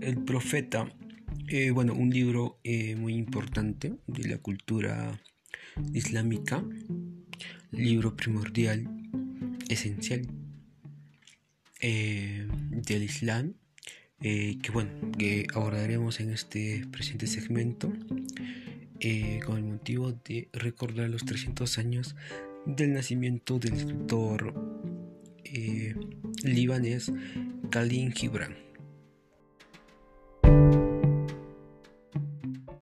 El Profeta, eh, bueno, un libro eh, muy importante de la cultura islámica, libro primordial, esencial eh, del Islam, que bueno, que abordaremos en este presente segmento con el motivo de recordar los 300 años del nacimiento del escritor libanés Khalil Gibran.